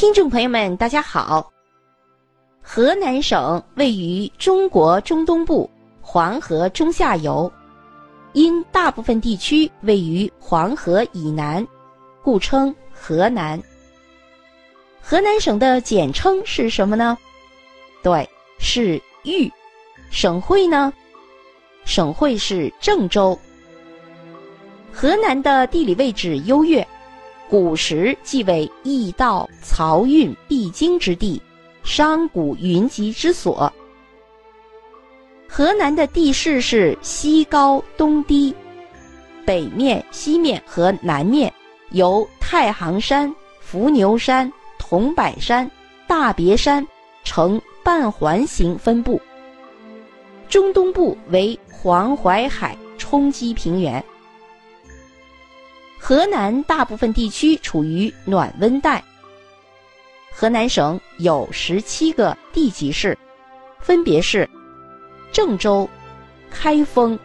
听众朋友们，大家好。河南省位于中国中东部黄河中下游，因大部分地区位于黄河以南，故称河南。河南省的简称是什么呢？对，是豫。省会呢？省会是郑州。河南的地理位置优越。古时即为驿道、漕运必经之地，商贾云集之所。河南的地势是西高东低，北面、西面和南面由太行山、伏牛山、桐柏山、大别山呈半环形分布，中东部为黄淮海冲积平原。河南大部分地区处于暖温带。河南省有十七个地级市，分别是郑州、开封、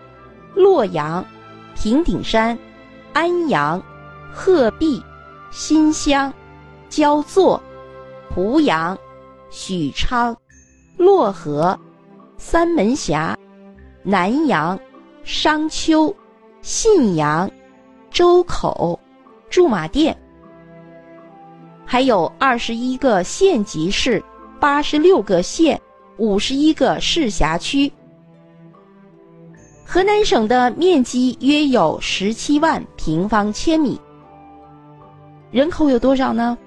洛阳、平顶山、安阳、鹤壁、新乡、焦作、濮阳、许昌、漯河、三门峡、南阳、商丘、信阳。周口、驻马店，还有二十一个县级市、八十六个县、五十一个市辖区。河南省的面积约有十七万平方千米，人口有多少呢？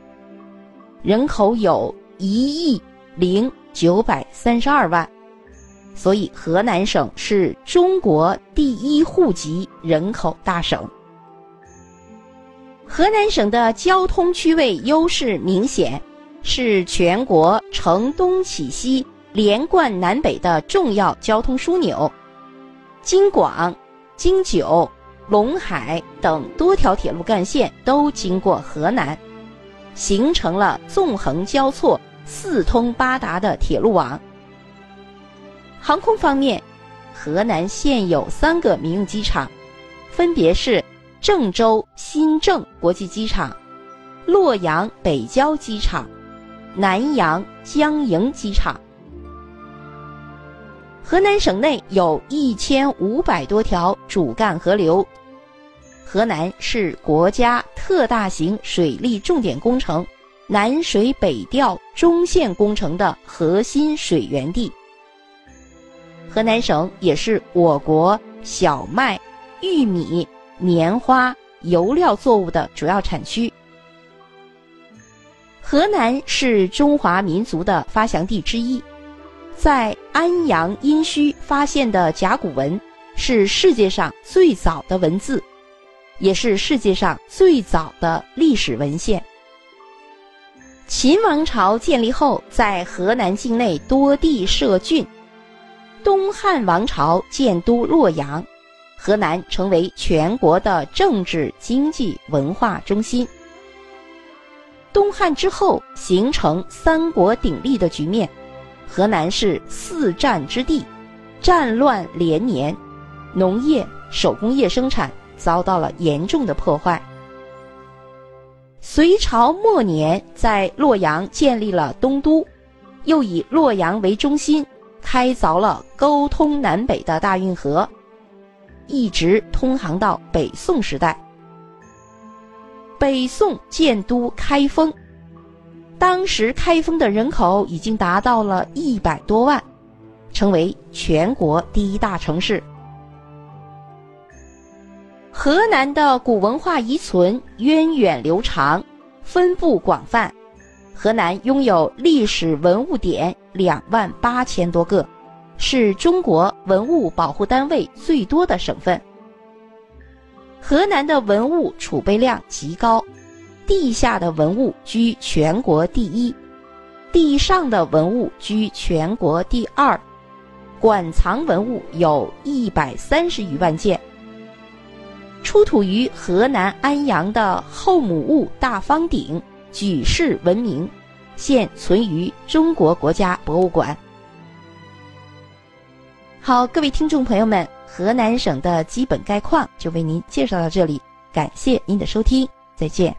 人口有一亿零九百三十二万，所以河南省是中国第一户籍人口大省。河南省的交通区位优势明显，是全国承东启西、连贯南北的重要交通枢纽。京广、京九、陇海等多条铁路干线都经过河南，形成了纵横交错、四通八达的铁路网。航空方面，河南现有三个民用机场，分别是。郑州新郑国际机场、洛阳北郊机场、南阳江营机场。河南省内有一千五百多条主干河流。河南是国家特大型水利重点工程南水北调中线工程的核心水源地。河南省也是我国小麦、玉米。棉花、油料作物的主要产区。河南是中华民族的发祥地之一，在安阳殷墟发现的甲骨文是世界上最早的文字，也是世界上最早的历史文献。秦王朝建立后，在河南境内多地设郡。东汉王朝建都洛阳。河南成为全国的政治、经济、文化中心。东汉之后形成三国鼎立的局面，河南是四战之地，战乱连年，农业、手工业生产遭到了严重的破坏。隋朝末年在洛阳建立了东都，又以洛阳为中心，开凿了沟通南北的大运河。一直通航到北宋时代。北宋建都开封，当时开封的人口已经达到了一百多万，成为全国第一大城市。河南的古文化遗存源远流长，分布广泛。河南拥有历史文物点两万八千多个。是中国文物保护单位最多的省份。河南的文物储备量极高，地下的文物居全国第一，地上的文物居全国第二，馆藏文物有一百三十余万件。出土于河南安阳的后母戊大方鼎举世闻名，现存于中国国家博物馆。好，各位听众朋友们，河南省的基本概况就为您介绍到这里，感谢您的收听，再见。